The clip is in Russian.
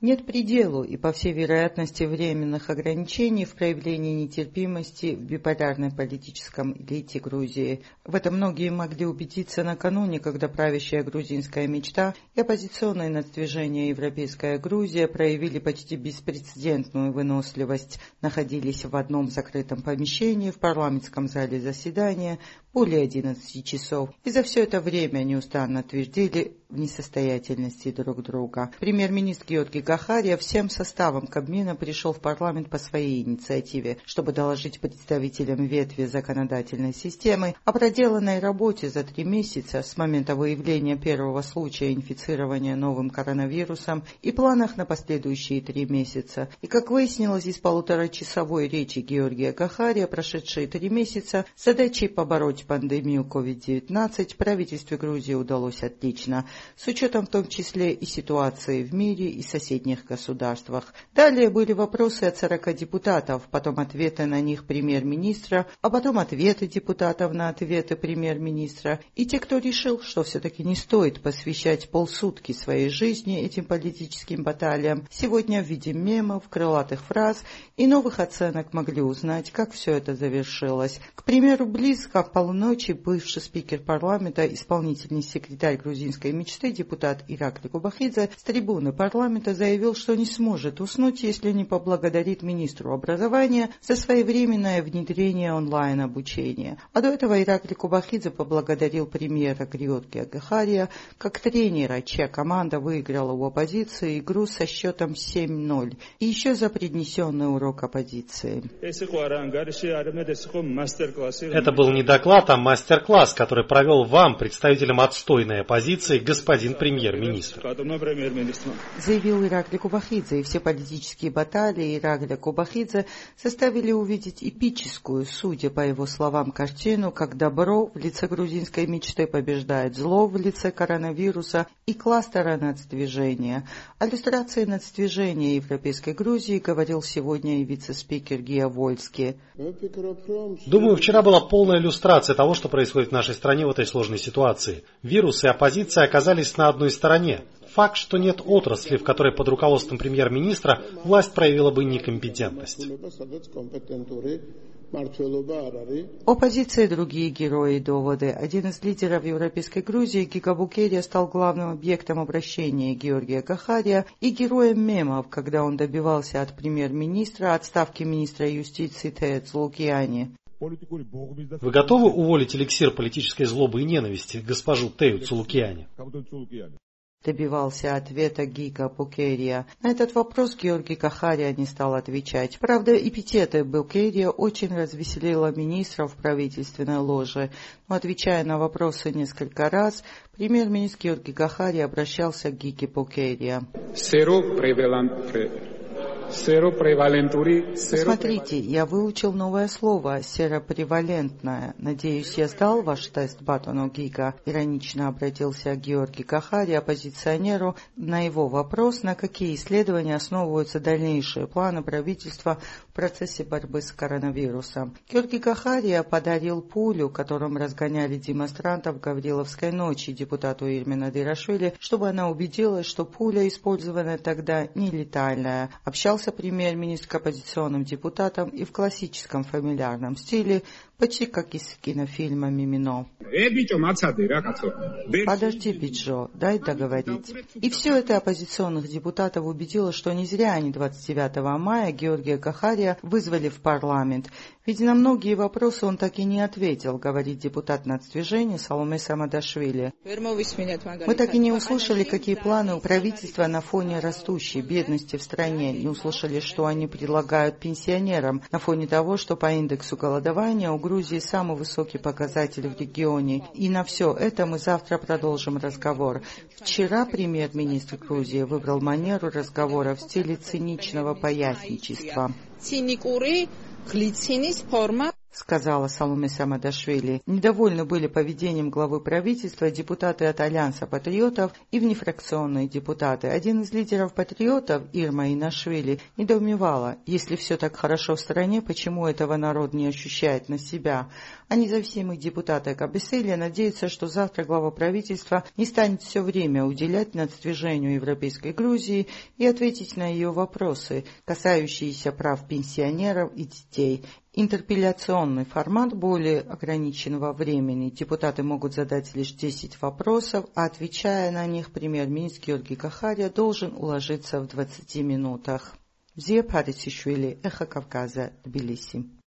Нет пределу и, по всей вероятности, временных ограничений в проявлении нетерпимости в биполярной политическом элите Грузии. В этом многие могли убедиться накануне, когда правящая грузинская мечта и оппозиционное надвижение «Европейская Грузия» проявили почти беспрецедентную выносливость, находились в одном закрытом помещении в парламентском зале заседания более 11 часов, и за все это время неустанно твердили в несостоятельности друг друга. Премьер-министр Георгий Гахария всем составом Кабмина пришел в парламент по своей инициативе, чтобы доложить представителям ветви законодательной системы о проделанной работе за три месяца с момента выявления первого случая инфицирования новым коронавирусом и планах на последующие три месяца. И, как выяснилось из полуторачасовой речи Георгия Гахария, прошедшие три месяца, задачей побороть пандемию COVID-19 правительству Грузии удалось отлично – с учетом в том числе и ситуации в мире и соседних государствах. Далее были вопросы от 40 депутатов, потом ответы на них премьер-министра, а потом ответы депутатов на ответы премьер-министра. И те, кто решил, что все-таки не стоит посвящать полсутки своей жизни этим политическим баталиям, сегодня в виде мемов, крылатых фраз и новых оценок могли узнать, как все это завершилось. К примеру, близко в полуночи бывший спикер парламента, исполнительный секретарь грузинской мечты, мечты депутат Иракли Кубахидзе с трибуны парламента заявил, что не сможет уснуть, если не поблагодарит министру образования за своевременное внедрение онлайн-обучения. А до этого Иракли Кубахидзе поблагодарил премьера Гриотки Агахария как тренера, чья команда выиграла у оппозиции игру со счетом 7-0 и еще за преднесенный урок оппозиции. Это был не доклад, а мастер-класс, который провел вам, представителям отстойной оппозиции, премьер-министр. Заявил Иракли Кубахидзе, и все политические баталии Иракля Кубахидзе заставили увидеть эпическую, судя по его словам, картину, как добро в лице грузинской мечты побеждает зло в лице коронавируса и кластера нацдвижения. О иллюстрации нацдвижения Европейской Грузии говорил сегодня и вице-спикер Гия Вольский. Думаю, вчера была полная иллюстрация того, что происходит в нашей стране в этой сложной ситуации. Вирус и оппозиция оказались оказались на одной стороне. Факт, что нет отрасли, в которой под руководством премьер-министра власть проявила бы некомпетентность. Оппозиция и другие герои и доводы. Один из лидеров Европейской Грузии, Гига Букерия, стал главным объектом обращения Георгия Кахария и героем мемов, когда он добивался от премьер-министра отставки министра юстиции Тец Лукиани. Вы готовы уволить эликсир политической злобы и ненависти, госпожу Тею Цулукиане? Добивался ответа Гика Букерия. На этот вопрос Георгий Кахария не стал отвечать. Правда, эпитеты Букерия очень развеселила министров правительственной ложи. Но, отвечая на вопросы несколько раз, премьер-министр Георгий Кахария обращался к Гике Букерия. Смотрите, я выучил новое слово «серопревалентное». Надеюсь, я сдал ваш тест Батону Гига. Иронично обратился Георгий Кахари, оппозиционеру, на его вопрос, на какие исследования основываются дальнейшие планы правительства в процессе борьбы с коронавирусом. Георгий Кахария подарил пулю, которым разгоняли демонстрантов Гавриловской ночи депутату Ирмина Дирашвили, чтобы она убедилась, что пуля, использованная тогда, не летальная. Общался обращался премьер-министр оппозиционным депутатам и в классическом фамильярном стиле, почти как из кинофильма «Мимино». Подожди, Биджо, дай договорить. И все это оппозиционных депутатов убедило, что не зря они 29 мая Георгия Кахария вызвали в парламент. Ведь на многие вопросы он так и не ответил, говорит депутат нацдвижения Саломе Самадашвили. Мы так и не услышали, какие планы у правительства на фоне растущей бедности в стране, не услышали, что они предлагают пенсионерам на фоне того, что по индексу голодования у Грузии самый высокий показатель в регионе. И на все это мы завтра продолжим разговор. Вчера премьер-министр Грузии выбрал манеру разговора в стиле циничного поясничества сказала Саломе Самадашвили. Недовольны были поведением главы правительства депутаты от Альянса патриотов и внефракционные депутаты. Один из лидеров патриотов, Ирма Инашвили, недоумевала, если все так хорошо в стране, почему этого народ не ощущает на себя. а независимый депутат Экабеселия надеется, что завтра глава правительства не станет все время уделять надвижению Европейской Грузии и ответить на ее вопросы, касающиеся прав пенсионеров и детей. Интерпелляционный формат более ограниченного времени. Депутаты могут задать лишь 10 вопросов, а отвечая на них, премьер-министр Георгий Кахария должен уложиться в 20 минутах. Зия Парисишвили, Эхо Кавказа, Тбилиси.